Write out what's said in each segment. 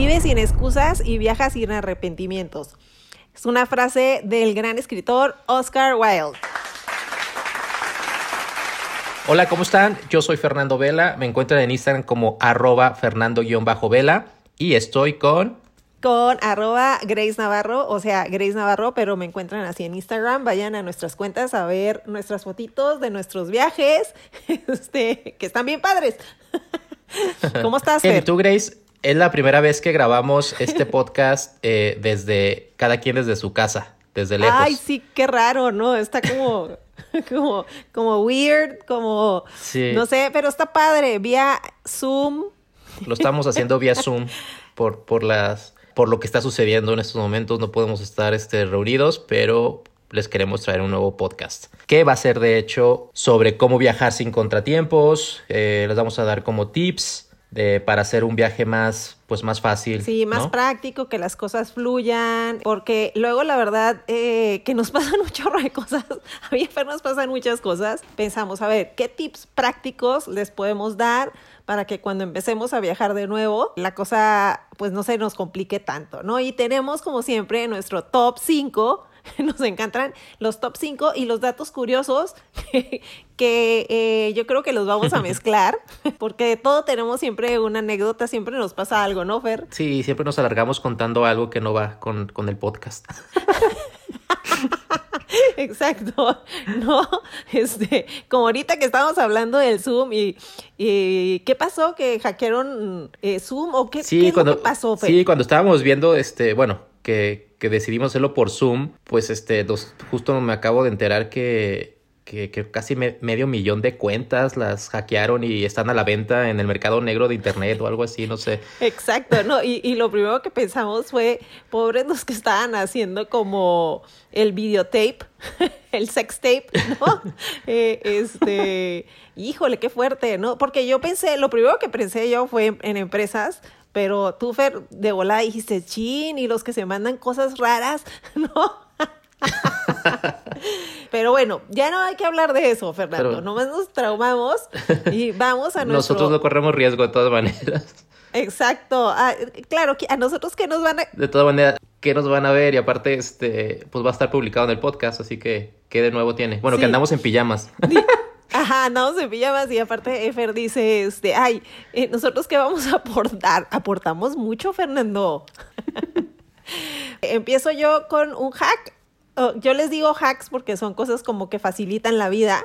Vive sin excusas y viaja sin arrepentimientos. Es una frase del gran escritor Oscar Wilde. Hola, ¿cómo están? Yo soy Fernando Vela. Me encuentran en Instagram como arroba fernando-vela y estoy con... Con arroba Grace Navarro, o sea, Grace Navarro, pero me encuentran así en Instagram. Vayan a nuestras cuentas a ver nuestras fotitos de nuestros viajes, este, que están bien padres. ¿Cómo estás, Fer? ¿Y tú, Grace? Es la primera vez que grabamos este podcast eh, desde, cada quien desde su casa, desde lejos. Ay, sí, qué raro, ¿no? Está como... como, como weird, como, no sé, pero está padre, vía Zoom. Lo estamos haciendo vía Zoom por, por, las, por lo que está sucediendo en estos momentos. No podemos estar este, reunidos, pero les queremos traer un nuevo podcast que va a ser de hecho sobre cómo viajar sin contratiempos. Eh, les vamos a dar como tips de, para hacer un viaje más, pues más fácil. Sí, más práctico, que las cosas fluyan, porque luego la verdad eh, que nos pasan un chorro de cosas, a mí nos pasan muchas cosas, pensamos, a ver, ¿qué tips prácticos les podemos dar? para que cuando empecemos a viajar de nuevo, la cosa pues no se nos complique tanto, ¿no? Y tenemos como siempre nuestro top 5 nos encantan los top 5 y los datos curiosos que, eh, yo creo que los vamos a mezclar, porque de todo tenemos siempre una anécdota, siempre nos pasa algo, ¿no, Fer? Sí, siempre nos alargamos contando algo que no va con, con el podcast. Exacto, ¿no? Este, como ahorita que estamos hablando del Zoom y, y ¿qué pasó? ¿Que hackearon eh, Zoom o qué, sí, cuando, pasó? Fer? Sí, cuando estábamos viendo, este, bueno, que, que decidimos hacerlo por Zoom, pues este, justo me acabo de enterar que, que, casi medio millón de cuentas las hackearon y están a la venta en el mercado negro de internet o algo así, no sé. Exacto, no, y, y lo primero que pensamos fue, pobres los que estaban haciendo como el videotape, el sex tape, ¿no? Eh, este, híjole, qué fuerte, ¿no? Porque yo pensé, lo primero que pensé yo fue en empresas pero tú, Fer, de volada dijiste, chin, y los que se mandan cosas raras, ¿no? Pero bueno, ya no hay que hablar de eso, Fernando. Nomás nos traumamos y vamos a nuestro... Nosotros no corremos riesgo de todas maneras. Exacto. Ah, claro, a nosotros que nos van a... De todas maneras, ¿qué nos van a ver? Y aparte, este, pues va a estar publicado en el podcast, así que, ¿qué de nuevo tiene? Bueno, que andamos en pijamas. Ajá, andamos en pijamas y aparte Efer dice, este, ay, eh, nosotros qué vamos a aportar, aportamos mucho, Fernando. Empiezo yo con un hack. yo les digo hacks porque son cosas como que facilitan la vida,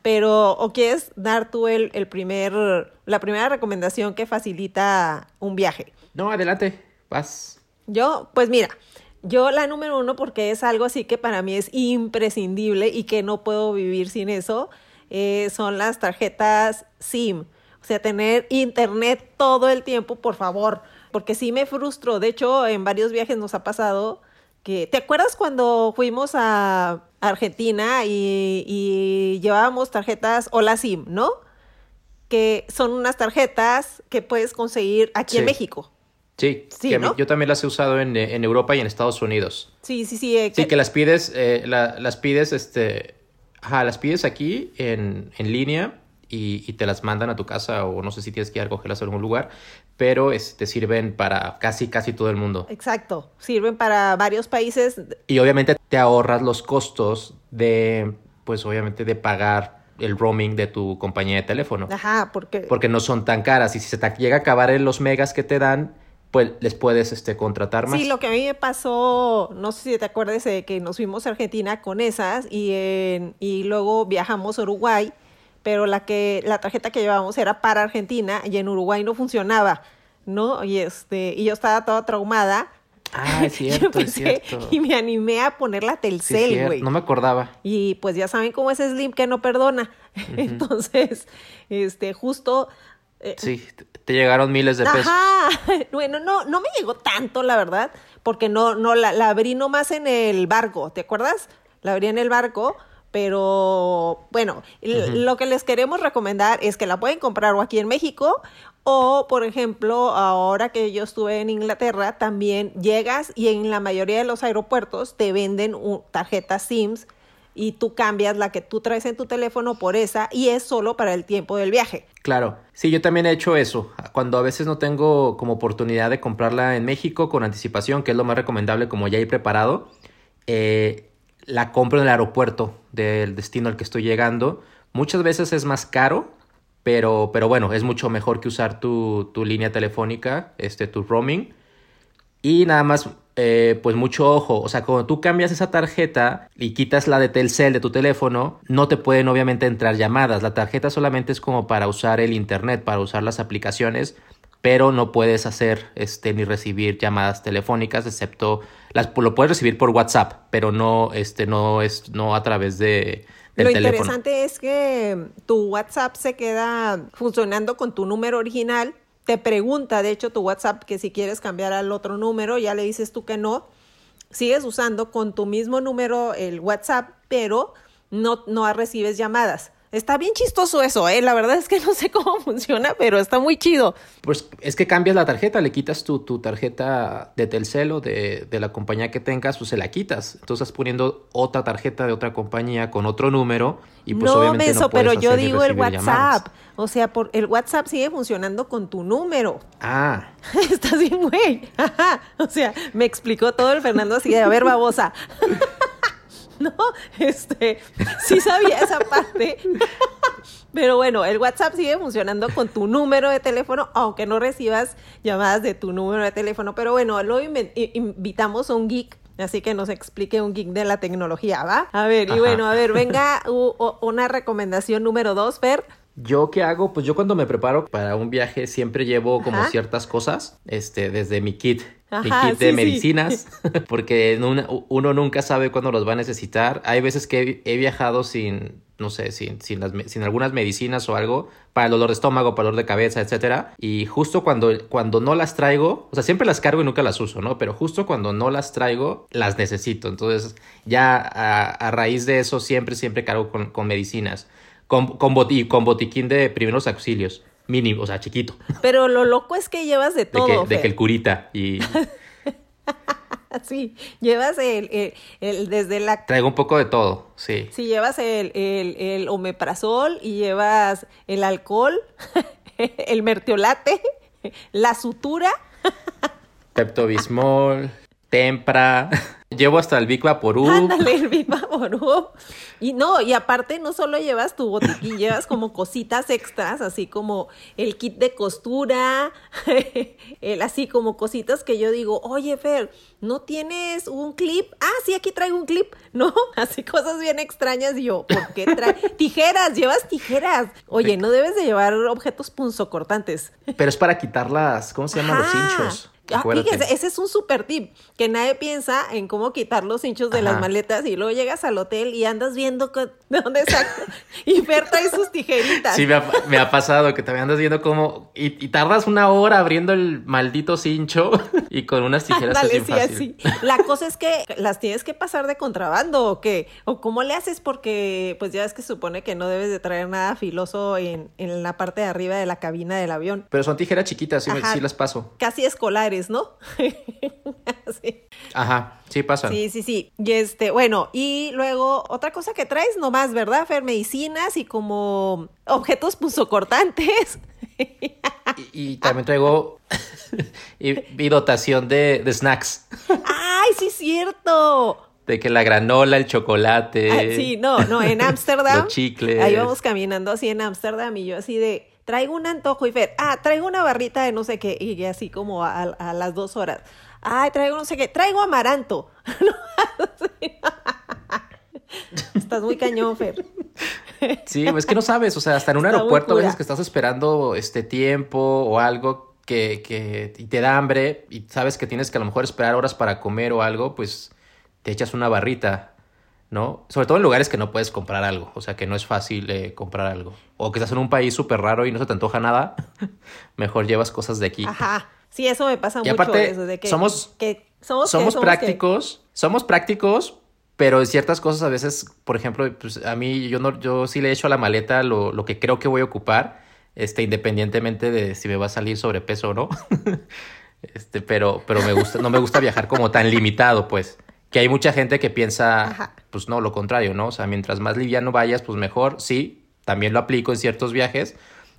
pero o quieres dar tú el, el primer, la primera recomendación que facilita un viaje. No, adelante, vas. Yo, pues mira, yo la número uno porque es algo así que para mí es imprescindible y que no puedo vivir sin eso eh, son las tarjetas SIM. O sea, tener internet todo el tiempo, por favor, porque sí me frustro. De hecho, en varios viajes nos ha pasado que, ¿te acuerdas cuando fuimos a Argentina y, llevábamos tarjetas Hola SIM, ¿no? Que son unas tarjetas que puedes conseguir aquí en México. Sí, sí yo también las he usado en, Europa y en Estados Unidos. Sí, sí, sí. Eh, sí, que las pides, eh, las pides, este, Ajá, las pides aquí en, en línea y, y, te las mandan a tu casa o no sé si tienes que ir a cogerlas en algún lugar, pero te este, sirven para casi, casi todo el mundo. Exacto, sirven para varios países. Y obviamente te ahorras los costos de, pues obviamente de pagar el roaming de tu compañía de teléfono. Ajá, porque... Porque no son tan caras y si se te llega a acabar en los megas que te dan, pues les puedes este, contratar más. Sí, lo que a mí me pasó, no sé si te acuerdas de que nos fuimos a Argentina con esas y, en, y luego viajamos a Uruguay, pero la, que, la tarjeta que llevábamos era para Argentina y en Uruguay no funcionaba, ¿no? Y, este, y yo estaba toda traumada. Ah, es cierto, es cierto. Y me animé a poner la Telcel, güey. no me acordaba. Y pues ya saben cómo es Slim que no perdona. Entonces, este, justo eh, sí, te llegaron miles de pesos. Ajá. Bueno, no, no me llegó tanto, la verdad, porque no, no, la, la abrí nomás en el barco, ¿te acuerdas? La abrí en el barco, pero bueno, lo que les queremos recomendar es que la pueden comprar o aquí en México o, por ejemplo, ahora que yo estuve en Inglaterra, también llegas y en la mayoría de los aeropuertos te venden tarjetas SIMS y tú cambias la que tú traes en tu teléfono por esa y es solo para el tiempo del viaje. Claro, sí, yo también he hecho eso. Cuando a veces no tengo como oportunidad de comprarla en México con anticipación, que es lo más recomendable como ya ir preparado, eh, la compro en el aeropuerto del destino al que estoy llegando. Muchas veces es más caro, pero, pero bueno, es mucho mejor que usar tu, tu línea telefónica, este, tu roaming. Y nada más eh, pues mucho ojo, o sea, cuando tú cambias esa tarjeta y quitas la de Telcel de tu teléfono, no te pueden obviamente entrar llamadas. La tarjeta solamente es como para usar el internet, para usar las aplicaciones, pero no puedes hacer este ni recibir llamadas telefónicas, excepto las lo puedes recibir por WhatsApp, pero no este no es no a través de Lo interesante es que tu WhatsApp se queda funcionando con tu número original te pregunta, de hecho, tu WhatsApp que si quieres cambiar al otro número, ya le dices tú que no. Sigues usando con tu mismo número el WhatsApp, pero no, no recibes llamadas. Está bien chistoso eso, ¿eh? La verdad es que no sé cómo funciona, pero está muy chido. Pues es que cambias la tarjeta, le quitas tu, tu tarjeta de Telcel o de, de, la compañía que tengas, pues se la quitas. Entonces estás poniendo otra tarjeta de otra compañía con otro número y pues no, obviamente no puedes pero yo digo el WhatsApp. O sea, por el WhatsApp sigue funcionando con tu número. Ah. Estás bien, güey. O sea, me explicó todo el Fernando así de, a ver, babosa. ¿no? Este, sí sabía esa parte. Pero bueno, el WhatsApp sigue funcionando con tu número de teléfono, aunque no recibas llamadas de tu número de teléfono. Pero bueno, lo invitamos a un geek Así que nos explique un geek de la tecnología, ¿va? A ver, y bueno, a ver, venga una recomendación número dos, Fer. ¿Yo qué hago? Pues yo cuando me preparo para un viaje siempre llevo como ciertas cosas, este, desde mi kit mi kit de medicinas, porque uno nunca sabe cuándo los va a necesitar. Hay veces que he, viajado sin, no sé, sin, sin, las, sin, algunas medicinas o algo, para el dolor de estómago, para el dolor de cabeza, etcétera. Y justo cuando, cuando no las traigo, o sea, siempre las cargo y nunca las uso, ¿no? Pero justo cuando no las traigo, las necesito. Entonces, ya a, raíz de eso, siempre, siempre cargo con, con medicinas con, con, con botiquín de primeros auxilios. Mínimo, o sea, chiquito. Pero lo loco es que llevas de todo. De que, el curita y... sí, llevas el, el, desde la... Traigo un poco de todo, sí. Sí, llevas el, el, el omeprazol y llevas el alcohol, el mertiolate, la sutura. Peptobismol, tempra... Llevo hasta el Big Vaporub. Ándale, el Big Vaporub. Y no, y aparte no solo llevas tu botiquín, llevas como cositas extras, así como el kit de costura, el, así como cositas que yo digo, oye Fer, ¿no tienes un clip? Ah, sí, aquí traigo un clip, ¿no? Así cosas bien extrañas y yo, ¿por qué traes? tijeras, llevas tijeras. Oye, no debes de llevar objetos punzocortantes. Pero es para quitar las, ¿cómo se llaman los hinchos? Ah, fíjese, ese es un super tip, que nadie piensa en cómo quitar los hinchos de las maletas y luego llegas al hotel y andas viendo de dónde saca y Fer trae sus tijeritas. Sí, me ha, pasado que también andas viendo cómo y, tardas una hora abriendo el maldito cincho y con unas tijeras así, fácil. La cosa es que las tienes que pasar de contrabando o qué, o cómo le haces porque pues ya es que supone que no debes de traer nada filoso en, en la parte de arriba de la cabina del avión. Pero son tijeras chiquitas, sí, sí las paso. Casi escolares ¿no? Ajá, sí pasa. Sí, sí, sí. Y este, bueno, y luego otra cosa que traes nomás, ¿verdad, Fer? Medicinas y como objetos pusocortantes. y, y también traigo y, dotación de, snacks. ¡Ay, sí, cierto! De que la granola, el chocolate. Ah, sí, no, no, en Ámsterdam. los chicles. Ahí vamos caminando así en Ámsterdam y yo así de traigo un antojo y Fer, ah, traigo una barrita de no sé qué, y así como a, las dos horas, ay, traigo no sé qué, traigo amaranto. Estás muy cañón, Fer. Sí, es que no sabes, o sea, hasta en un aeropuerto a veces que estás esperando este tiempo o algo que, que y te da hambre y sabes que tienes que a lo mejor esperar horas para comer o algo, pues te echas una barrita ¿no? Sobre todo en lugares que no puedes comprar algo, o sea, que no es fácil eh, comprar algo. O que estás en un país súper raro y no se te antoja nada, mejor llevas cosas de aquí. Ajá, sí, eso me pasa y mucho. Aparte, de que, somos, somos, prácticos, somos prácticos, pero en ciertas cosas a veces, por ejemplo, pues a mí yo, no, yo sí le echo a la maleta lo, lo que creo que voy a ocupar, este, independientemente de si me va a salir sobrepeso o no. este, pero, pero me gusta, no me gusta viajar como tan limitado, pues. Que hay mucha gente que piensa, pues no, lo contrario, ¿no? O sea, mientras más liviano vayas, pues mejor. Sí, también lo aplico en ciertos viajes,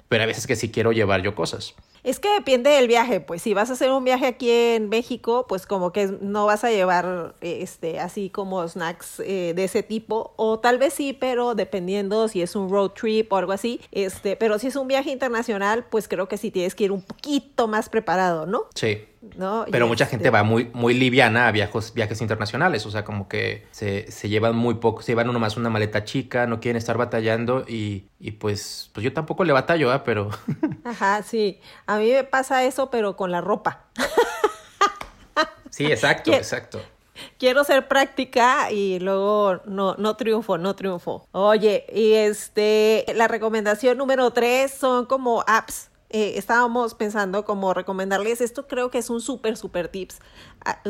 pero a veces que sí quiero llevar yo cosas. Es que depende del viaje, pues si vas a hacer un viaje aquí en México, pues como que no vas a llevar este así como snacks eh, de ese tipo o tal vez sí, pero dependiendo si es un road trip o algo así, este, pero si es un viaje internacional, pues creo que sí tienes que ir un poquito más preparado, ¿no? Sí. Pero mucha gente este va muy, muy liviana a viajes, viajes internacionales, o sea, como que se, se llevan muy poco, se llevan uno más una maleta chica, no quieren estar batallando y, y pues, pues yo tampoco le batallo, ¿eh? pero... Ajá, sí, a mí me pasa eso, pero con la ropa. sí, exacto, exacto. Quiero ser práctica y luego no, no triunfo, no triunfo. Oye, y este, la recomendación número tres son como apps eh, estábamos pensando como recomendarles esto creo que es un súper súper tips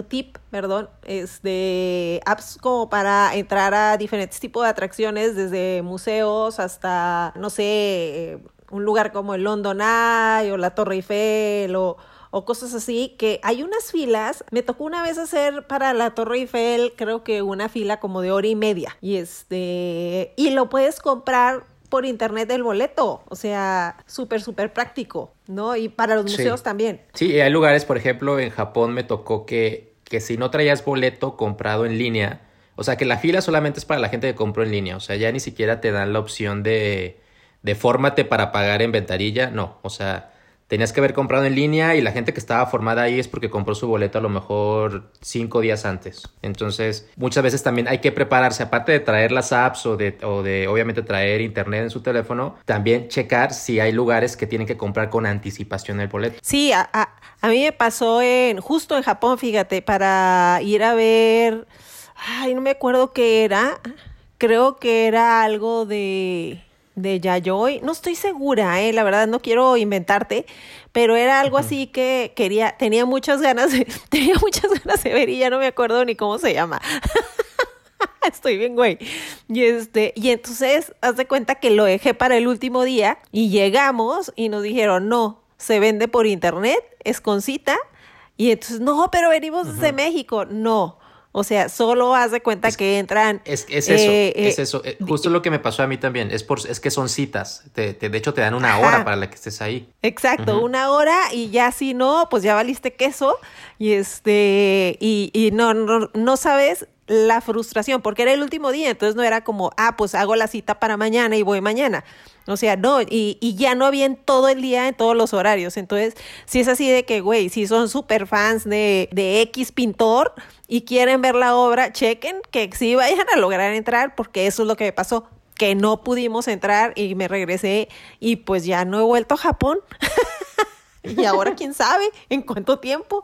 tip perdón es de apps como para entrar a diferentes tipos de atracciones desde museos hasta no sé eh, un lugar como el London Eye o la Torre Eiffel o o cosas así, que hay unas filas, me tocó una vez hacer para la Torre Eiffel, creo que una fila como de hora y media, y este, y lo puedes comprar por internet el boleto, o sea, súper, súper práctico, ¿no? Y para los museos también. Sí, hay lugares, por ejemplo, en Japón me tocó que, que si no traías boleto comprado en línea, o sea, que la fila solamente es para la gente que compró en línea, o sea, ya ni siquiera te dan la opción de, de fórmate para pagar en ventarilla, no, o sea, tenías que haber comprado en línea y la gente que estaba formada ahí es porque compró su boleto a lo mejor cinco días antes. Entonces, muchas veces también hay que prepararse, aparte de traer las apps o de, o de obviamente traer internet en su teléfono, también checar si hay lugares que tienen que comprar con anticipación el boleto. Sí, a, a, mí me pasó en, justo en Japón, fíjate, para ir a ver, ay, no me acuerdo qué era, creo que era algo de de Yayoi. No estoy segura, eh, la verdad, no quiero inventarte, pero era algo así que quería, tenía muchas ganas de, tenía muchas ganas de ver y ya no me acuerdo ni cómo se llama. Estoy bien, güey. Y este, y entonces, haz de cuenta que lo dejé para el último día y llegamos y nos dijeron, no, se vende por internet, es con cita. Y entonces, no, pero venimos desde México. No, o sea, solo haz de cuenta que entran. Es, es eso, eh, es eso. Eh, justo lo que me pasó a mí también. Es, por, es que son citas. Te, de hecho, te dan una hora para la que estés ahí. Exacto, una hora y ya si no, pues ya valiste queso. Y este, y, y no, no, no sabes la frustración, porque era el último día, entonces no era como, ah, pues hago la cita para mañana y voy mañana. O sea, no, y, y ya no había en todo el día, en todos los horarios. Entonces, si es así de que, güey, si son súper fans de, de X pintor y quieren ver la obra, chequen que sí vayan a lograr entrar, porque eso es lo que me pasó, que no pudimos entrar y me regresé y pues ya no he vuelto a Japón. y ahora quién sabe en cuánto tiempo.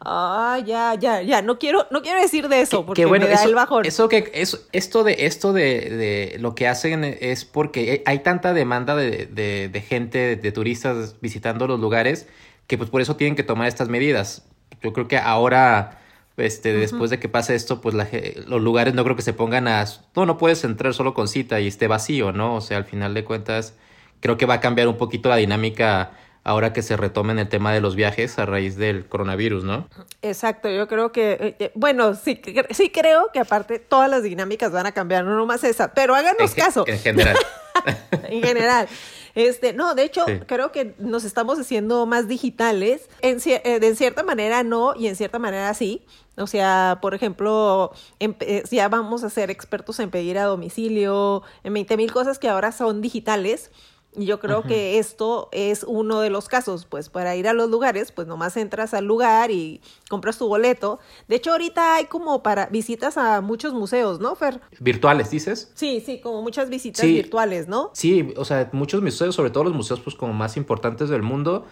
Ah, ya, ya, ya. No quiero, no quiero decir de eso porque bueno, me da eso, el bajón. Eso que eso, esto de esto de, de, lo que hacen es porque hay tanta demanda de, de, de gente, de turistas visitando los lugares que pues por eso tienen que tomar estas medidas. Yo creo que ahora este, después de que pase esto, pues la, los lugares no creo que se pongan a... No, no puedes entrar solo con cita y esté vacío, ¿no? O sea, al final de cuentas, creo que va a cambiar un poquito la dinámica ahora que se retomen el tema de los viajes a raíz del coronavirus, ¿no? Exacto, yo creo que, eh, eh, bueno, sí, sí creo que aparte todas las dinámicas van a cambiar, no nomás esa, pero háganos caso. En general. en general. Este, no, de hecho, creo que nos estamos haciendo más digitales. En, eh, de cierta manera no, y en cierta manera sí. O sea, por ejemplo, ya vamos a ser expertos en pedir a domicilio, en 20 mil cosas que ahora son digitales. Yo creo que esto es uno de los casos, pues para ir a los lugares, pues nomás entras al lugar y compras tu boleto. De hecho, ahorita hay como para visitas a muchos museos, ¿no, Fer? Virtuales, dices. Sí, sí, como muchas visitas virtuales, ¿no? Sí, o sea, muchos museos, sobre todo los museos pues como más importantes del mundo,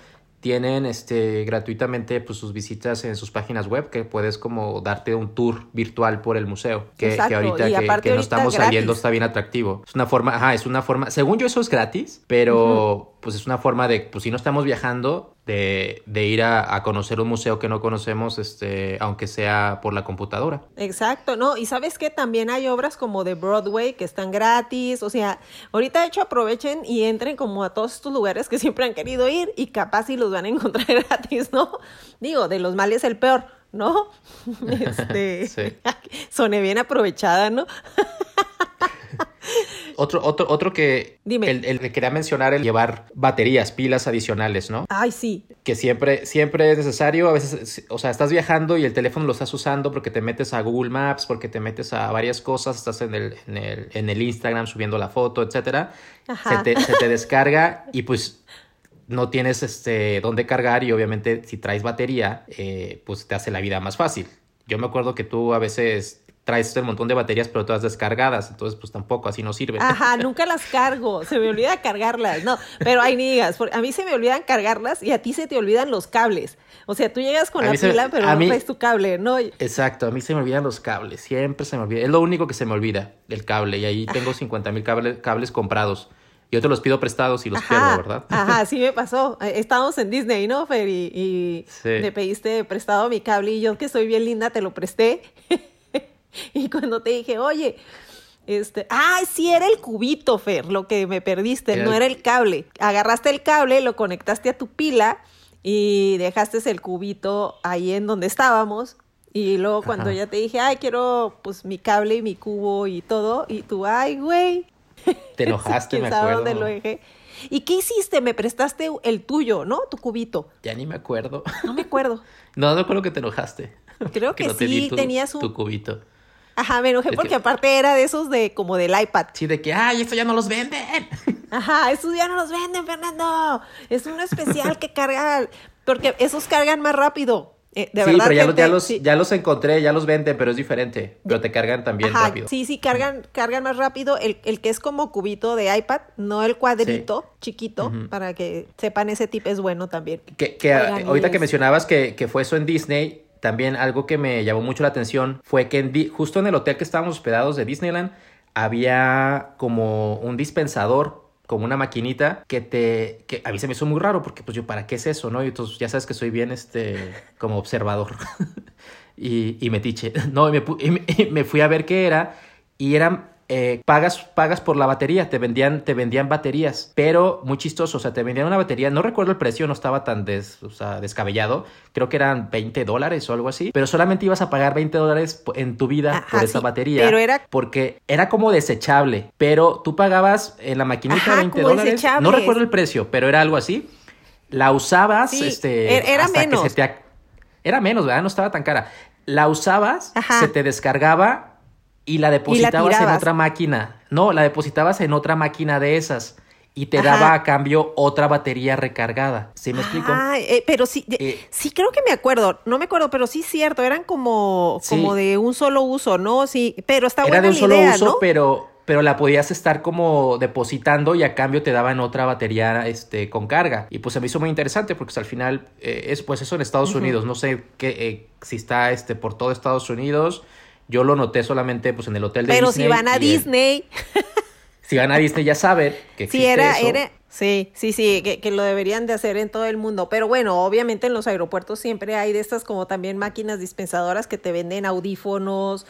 tienen este gratuitamente pues sus visitas en sus páginas web que puedes como darte un tour virtual por el museo que, que ahorita que, no estamos saliendo está bien atractivo. Es una forma ajá es una forma según yo eso es gratis pero pues es una forma de pues si no estamos viajando de, de ir a, a, conocer un museo que no conocemos, este, aunque sea por la computadora. Exacto, ¿no? Y sabes que también hay obras como de Broadway que están gratis, o sea, ahorita de hecho aprovechen y entren como a todos estos lugares que siempre han querido ir y capaz si los van a encontrar gratis, ¿no? Digo, de los males el peor, ¿no? Este, sí. soné bien aprovechada, ¿no? Otro, otro, otro que, Dime. El, el, que quería mencionar, el llevar baterías, pilas adicionales, ¿no? Ay, sí. Que siempre, siempre es necesario, a veces, o sea, estás viajando y el teléfono lo estás usando porque te metes a Google Maps, porque te metes a varias cosas, estás en el, en el, en el Instagram subiendo la foto, etcétera. Se te, se te descarga y pues no tienes este dónde cargar y obviamente si traes batería, eh, pues te hace la vida más fácil. Yo me acuerdo que tú a veces traes un montón de baterías, pero todas descargadas, entonces pues tampoco, así no sirve. Ajá, nunca las cargo, se me olvida cargarlas, no, pero hay nigas, a mí se me olvidan cargarlas y a ti se te olvidan los cables, o sea, tú llegas con A la pila, pero no mí- traes tu cable, ¿no? Exacto, a mí se me olvidan los cables, siempre se me olvida, es lo único que se me olvida, el cable, y ahí tengo 50 mil cables, cables comprados. Yo te los pido prestados y los Ajá, pierdo, ¿verdad? Ajá, sí me pasó. Eh, Estábamos en Disney, ¿no, Fer? Y, y Sí. me pediste prestado mi cable y yo que soy bien linda te lo presté. y cuando te dije, oye, este, ah, sí era el cubito, Fer, lo que me perdiste, Era no el- era el cable. Agarraste el cable, lo conectaste a tu pila y dejaste el cubito ahí en donde estábamos. Y luego cuando Ajá. ya te dije, ay, quiero pues mi cable y mi cubo y todo, y tú, ay, güey, Te enojaste, ¿Quién me acuerdo. dónde lo dejé? ¿Y qué hiciste? Me prestaste el tuyo, ¿no? Tu cubito. Ya ni me acuerdo. No me acuerdo. No, no creo que te enojaste. Creo que, no te sí, tu, tenías un... tu cubito. Ajá, me enojé porque que- aparte era de esos de como del iPad. Sí, de que, ay, esto ya no los venden. Ajá, esos ya no los venden, Fernando. Es uno especial que carga, porque esos cargan más rápido. Eh, de sí, verdad, pero ya, los, gente, ya, los, sí. ya los encontré, ya los venden, pero es diferente. Pero te cargan también Ajá, rápido. Sí, sí, cargan, cargan más rápido. El, el que es como cubito de iPad, no el cuadrito chiquito, para que sepan ese tip es bueno también. Que, que Oigan, ahorita que mencionabas que, que fue eso en Disney, también algo que me llamó mucho la atención fue que en justo en el hotel que estábamos hospedados de Disneyland había como un dispensador, como una maquinita que te que a mí se me hizo muy raro porque pues yo para qué es eso, ¿no? Y entonces ya sabes que soy bien este como observador. y, y metiche. No, y me, y me, fui a ver qué era y eran eh, pagas, pagas por la batería, te vendían, te vendían baterías, pero muy chistoso, o sea, te vendían una batería, no recuerdo el precio, no estaba tan des- o sea, descabellado, creo que eran 20 dólares o algo así, pero solamente ibas a pagar 20 dólares en tu vida Ajá, por esa sí, batería, pero era- porque era como desechable, pero tú pagabas en la maquinita Ajá, 20 como dólares, no recuerdo el precio, pero era algo así, la usabas, Sí, este, er- era hasta que menos. se te ac- era menos, ¿verdad? No estaba tan cara. La usabas, Ajá. se te descargaba y la depositabas en otra máquina. No, la depositabas en otra máquina de esas y te Ajá. daba a cambio otra batería recargada. ¿Sí me explico? Ah, eh, pero sí, Eh, sí creo que me acuerdo, no me acuerdo, pero sí es cierto, eran como, Sí. como de un solo uso, ¿no? Sí, pero está Era buena de un la solo idea, uso, ¿no? pero, pero la podías estar como depositando y a cambio te daban otra batería este, con carga. Y pues se me hizo muy interesante porque pues, al final eh, es pues eso en Estados Unidos. No sé qué, eh, si está este, por todo Estados Unidos. Yo lo noté solamente pues en el hotel de Pero Disney. si van a Disney, si van a Disney ya saben que sí existe era, eso. era, sí, sí, sí, que, que lo deberían de hacer en todo el mundo. Pero bueno, obviamente en los aeropuertos siempre hay de estas como también máquinas dispensadoras que te venden audífonos,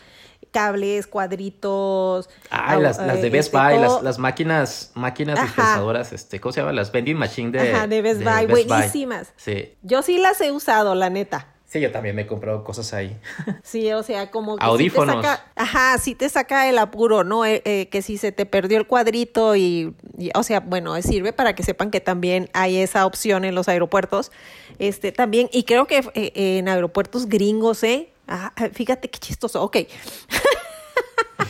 cables, cuadritos. Ah, las, las de eh, Best este, Buy, las, todo- las máquinas, máquinas Ajá. dispensadoras, este, ¿cómo se llama? Las vending machine de, Ajá, de Best Buy, buenísimas. Sí. Yo sí las he usado, la neta. Sí, yo también me he comprado cosas ahí. Sí, o sea, como que Audífonos. Sí te saca, ajá, sí te saca el apuro, ¿no? Eh, eh, que si se te perdió el cuadrito y, y, o sea, bueno, sirve para que sepan que también hay esa opción en los aeropuertos. Este, también, y creo que eh, en aeropuertos gringos, ¿eh? Ah, fíjate qué chistoso, ok.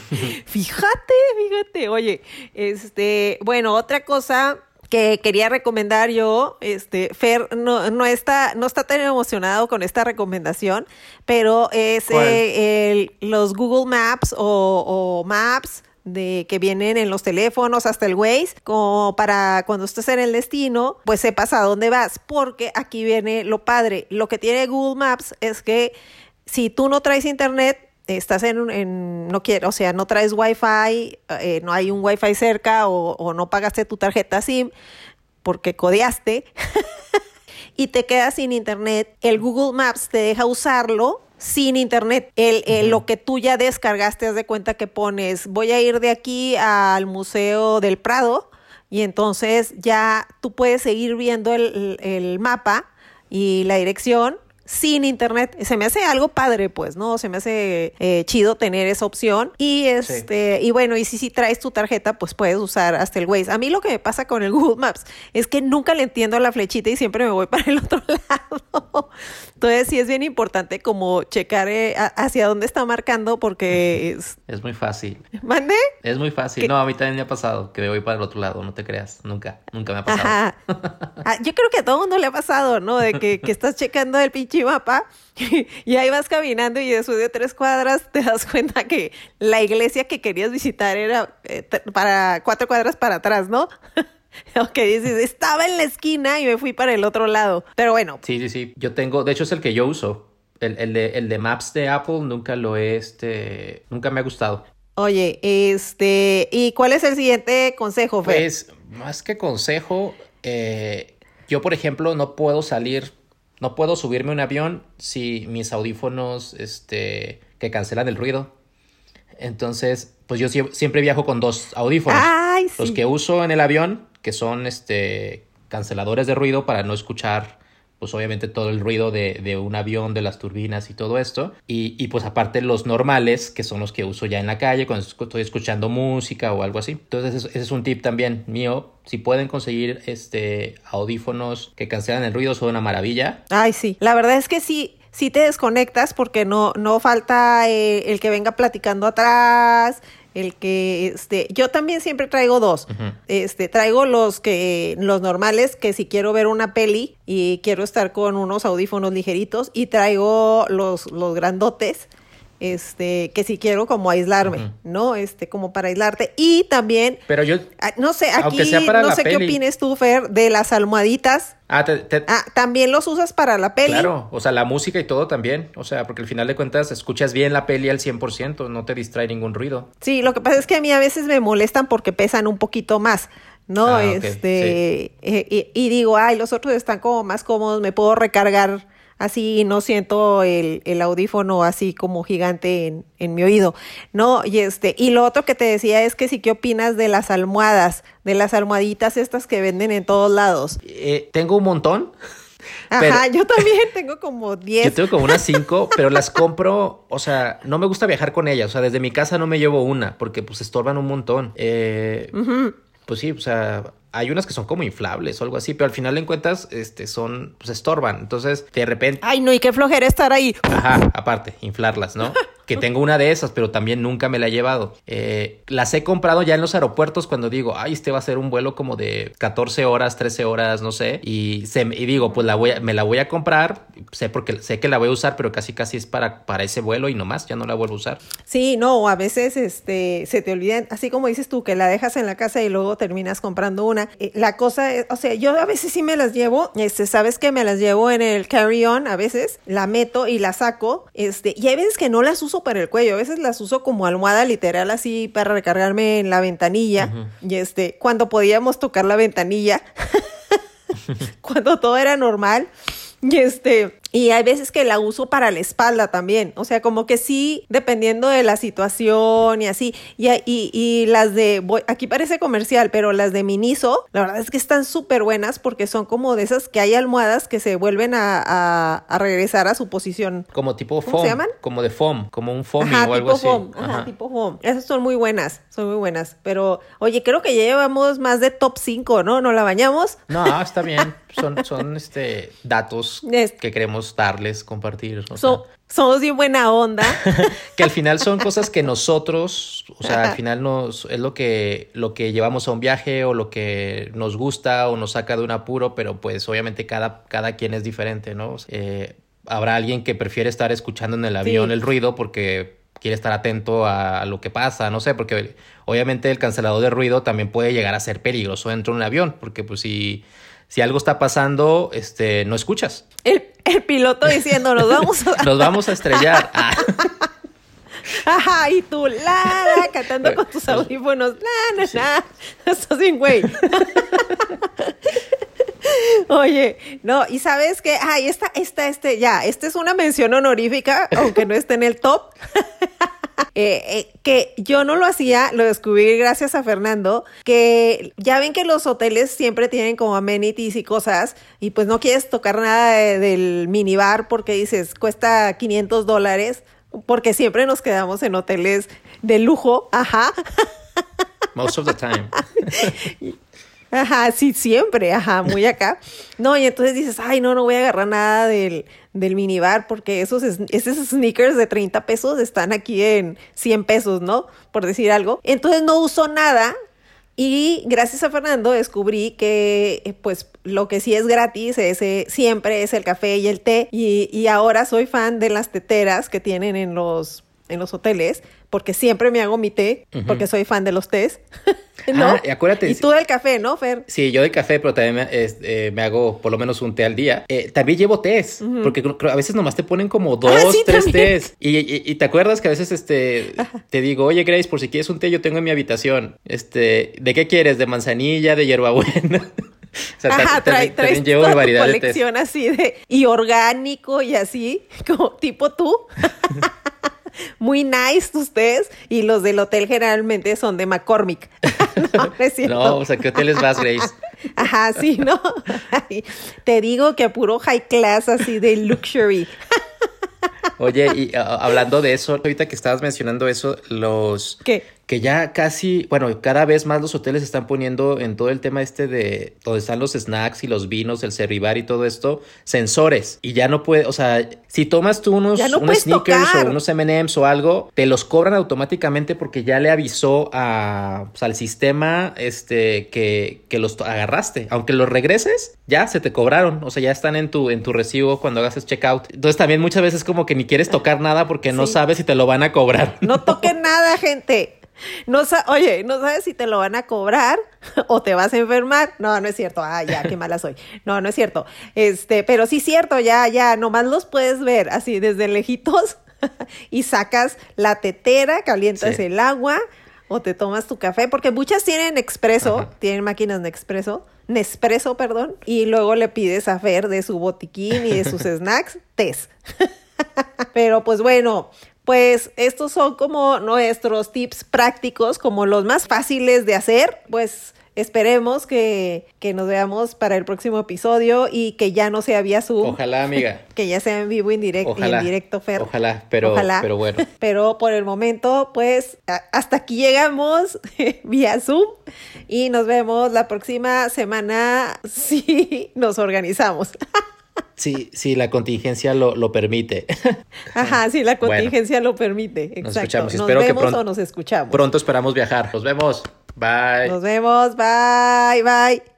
fíjate, fíjate, oye, este, bueno, otra cosa que quería recomendar yo, este, Fer no, no está, no está tan emocionado con esta recomendación, pero es eh, el- los Google Maps o, o Maps de que vienen en los teléfonos hasta el Waze, como para cuando estés en el destino, pues sepas a dónde vas, porque aquí viene lo padre. Lo que tiene Google Maps es que si tú no traes internet, estás en, un- en no quiero, o sea, no traes wifi, eh, no hay un wifi cerca o, o no pagaste tu tarjeta SIM porque codeaste y te quedas sin internet, el Google Maps te deja usarlo sin internet. El, el- Lo que tú ya descargaste, haz de cuenta que pones, voy a ir de aquí al Museo del Prado y entonces ya tú puedes seguir viendo el, mapa y la dirección sin internet. Se me hace algo padre, pues, ¿no? Se me hace eh, chido tener esa opción. Y este, y bueno, y si, si traes tu tarjeta, pues puedes usar hasta el Waze. A mí lo que me pasa con el Google Maps es que nunca le entiendo la flechita y siempre me voy para el otro lado. Entonces sí es bien importante como checar eh, hacia dónde está marcando porque es... Es muy fácil. ¿Mande? Es muy fácil. No, a mí también me ha pasado que me voy para el otro lado, no te creas. Nunca, nunca me ha pasado. Ajá. Ah, yo creo que a todo mundo le ha pasado, ¿no? De que, que estás checando el pinche mapa y ahí vas caminando y después de tres cuadras te das cuenta que la iglesia que querías visitar era eh, para cuatro cuadras para atrás, ¿no? Ok, dices, estaba en la esquina y me fui para el otro lado. Pero bueno. Sí, sí, sí. Yo tengo, de hecho es el que yo uso. El, el, de, el de Maps de Apple nunca lo he, este, nunca me ha gustado. Oye, este, ¿y cuál es el siguiente consejo, Fer? Pues, más que consejo, eh, yo, por ejemplo, no puedo salir no puedo subirme a un avión si mis audífonos, este, que cancelan el ruido. Entonces, pues yo siempre viajo con dos audífonos. Los que uso en el avión, que son, este, canceladores de ruido para no escuchar pues obviamente todo el ruido de, de, un avión, de las turbinas y todo esto. Y, y, pues aparte los normales, que son los que uso ya en la calle cuando estoy escuchando música o algo así. Entonces ese es un tip también mío. Si pueden conseguir este audífonos que cancelan el ruido, son una maravilla. Ay, sí. La verdad es que sí, sí te desconectas porque no, no falta eh, el que venga platicando atrás, el que este yo también siempre traigo dos. Este traigo los que los normales que si quiero ver una peli y quiero estar con unos audífonos ligeritos y traigo los los grandotes este, que si quiero como aislarme, ¿no? Este, como para aislarte. Y también, pero yo, ah, no sé, aquí no sé qué opines tú, Fer, de las almohaditas. Ah, ah, también los usas para la peli. Claro, o sea, la música y todo también, o sea, porque al final de cuentas escuchas bien la peli al 100%, no te distrae ningún ruido. Sí, lo que pasa es que a mí a veces me molestan porque pesan un poquito más. ¿no? Ah, este, eh, y, digo, ay, los otros están como más cómodos, me puedo recargar así no siento el, el audífono así como gigante en, en, mi oído, ¿no? Y este, y lo otro que te decía es que sí, ¿qué opinas de las almohadas, de las almohaditas estas que venden en todos lados? Eh, tengo un montón. Ajá, yo también tengo como 10. Yo tengo como unas 5, pero las compro, o sea, no me gusta viajar con ellas, o sea, desde mi casa no me llevo una, porque pues estorban un montón. Eh, Pues sí, o sea, hay unas que son como inflables o algo así, pero al final en cuentas, este, son, pues estorban. Entonces, de repente. Ay, no, y qué flojera estar ahí. Ajá, aparte, inflarlas, ¿no? que tengo una de esas, pero también nunca me la he llevado. Eh, las he comprado ya en los aeropuertos cuando digo, ay, este va a ser un vuelo como de 14 horas, 13 horas, no sé. Y, se, y digo, pues la voy me la voy a comprar, sé porque sé que la voy a usar, pero casi casi es para, para ese vuelo y nomás, ya no la vuelvo a usar. Sí, no, a veces este, se te olvidan, así como dices tú, que la dejas en la casa y luego terminas comprando una. Eh, la cosa es, o sea, yo a veces sí me las llevo, este, sabes que me las llevo en el carry-on a veces, la meto y la saco, este, y hay veces que no las uso para el cuello, a veces las uso como almohada literal así para recargarme en la ventanilla. Y este, cuando podíamos tocar la ventanilla, cuando todo era normal. Y este, y hay veces que la uso para la espalda también. O sea, como que sí, dependiendo de la situación y así. Y, y, y las de, aquí parece comercial, pero las de Miniso, la verdad es que están súper buenas porque son como de esas que hay almohadas que se vuelven a, a, regresar a su posición. Como tipo foam. se llaman? Como de foam, como un foam o algo así. Foam. Ajá, tipo foam. Esas son muy buenas, son muy buenas. Pero, oye, creo que ya llevamos más de top 5, ¿no? ¿No la bañamos? No, está bien. Son, son este, datos que queremos darles, compartir. somos bien buena onda. que al final son cosas que nosotros, o sea, al final nos, es lo que, lo que llevamos a un viaje o lo que nos gusta o nos saca de un apuro, pero pues obviamente cada, cada quien es diferente, ¿no? Eh, habrá alguien que prefiere estar escuchando en el avión el ruido porque quiere estar atento a, lo que pasa, no sé, porque obviamente el cancelador de ruido también puede llegar a ser peligroso dentro de un avión, porque pues si, si algo está pasando, este, no escuchas. El, el piloto diciendo, nos vamos a... nos vamos a estrellar. Ah. Ajá, y tú, la, la, cantando con tus audífonos, la, la, la. Estás bien, güey. Oye, no, y sabes que, ay, esta, esta, este, ya, esta es una mención honorífica, aunque no esté en el top. eh, eh, que yo no lo hacía, lo descubrí gracias a Fernando, que ya ven que los hoteles siempre tienen como amenities y cosas, y pues no quieres tocar nada de- del minibar porque dices, cuesta 500 dólares, porque siempre nos quedamos en hoteles de lujo, ajá. Most of the time. Ajá, sí, siempre, ajá, muy acá. No, y entonces dices, ay, no, no voy a agarrar nada del, del minibar porque esos, es- esos sneakers de 30 pesos están aquí en 100 pesos, ¿no? Por decir algo. Entonces no uso nada y gracias a Fernando descubrí que, eh, pues, lo que sí es gratis ese, siempre es el café y el té. Y, y ahora soy fan de las teteras que tienen en los, en los hoteles porque siempre me hago mi té porque soy fan de los tés. ¿No? Ah, y acuérdate, Y tú del café, ¿no, Fer? Sí, yo de café, pero también me, eh, me hago por lo menos un té al día. Eh, también llevo tés, porque a veces nomás te ponen como dos, Ah, sí, tres también. tés. Y, y- y te acuerdas que a veces este te digo, oye Grace, por si quieres un té, yo tengo en mi habitación. Este, ¿de qué quieres? ¿De manzanilla, de hierbabuena? o sea, Ajá, también- trae, traes llevo toda mi tu variedad de así de y orgánico y así, como tipo tú. Muy nice ustedes y los del hotel generalmente son de McCormick. no, no es cierto. No, o sea, ¿qué hoteles vas, Grace? Ajá, sí, ¿no? Ay, Te digo que a puro high class así de luxury. Oye, y ah, hablando de eso, ahorita que estabas mencionando eso, los ¿Qué? Que ya casi, bueno, cada vez más los hoteles están poniendo en todo el tema este de donde están los snacks y los vinos, el cerribar y todo esto, sensores. Y ya no puede, o sea, si tomas tú unos, no unos sneakers tocar. o unos M&M's o algo, te los cobran automáticamente porque ya le avisó a, pues, al sistema este que, que los agarraste. Aunque los regreses, ya se te cobraron, o sea, ya están en tu en tu recibo cuando hagas el checkout. Entonces también muchas veces como que ni quieres tocar nada porque no sabes si te lo van a cobrar. No toquen nada, gente. No Oye, no sabes si te lo van a cobrar o te vas a enfermar. No, no es cierto. Ah, ya, qué mala soy. No, no es cierto. Este, pero sí es cierto, ya, ya, nomás los puedes ver así desde lejitos y sacas la tetera, calientas Sí. el agua o te tomas tu café, porque muchas tienen expreso, Ajá. tienen máquinas de expreso, Nespresso, perdón, y luego le pides a Fer de su botiquín y de sus snacks, tés. Pero pues bueno, pues estos son como nuestros tips prácticos, como los más fáciles de hacer. Pues esperemos que, que nos veamos para el próximo episodio y que ya no sea vía Zoom. Ojalá, amiga. Que ya sea en vivo, en directo, Ojalá. en directo, Fer. Ojalá, pero, Ojalá. pero bueno. Pero por el momento, pues hasta aquí llegamos vía Zoom y nos vemos la próxima semana si nos organizamos. Sí, sí, la contingencia lo, lo permite. Ajá, si la Bueno, contingencia lo permite. Exacto. nos escuchamos. Nos Espero que vemos pronto- o nos escuchamos. Pronto esperamos viajar. Nos vemos. Bye. Nos vemos. Bye, bye.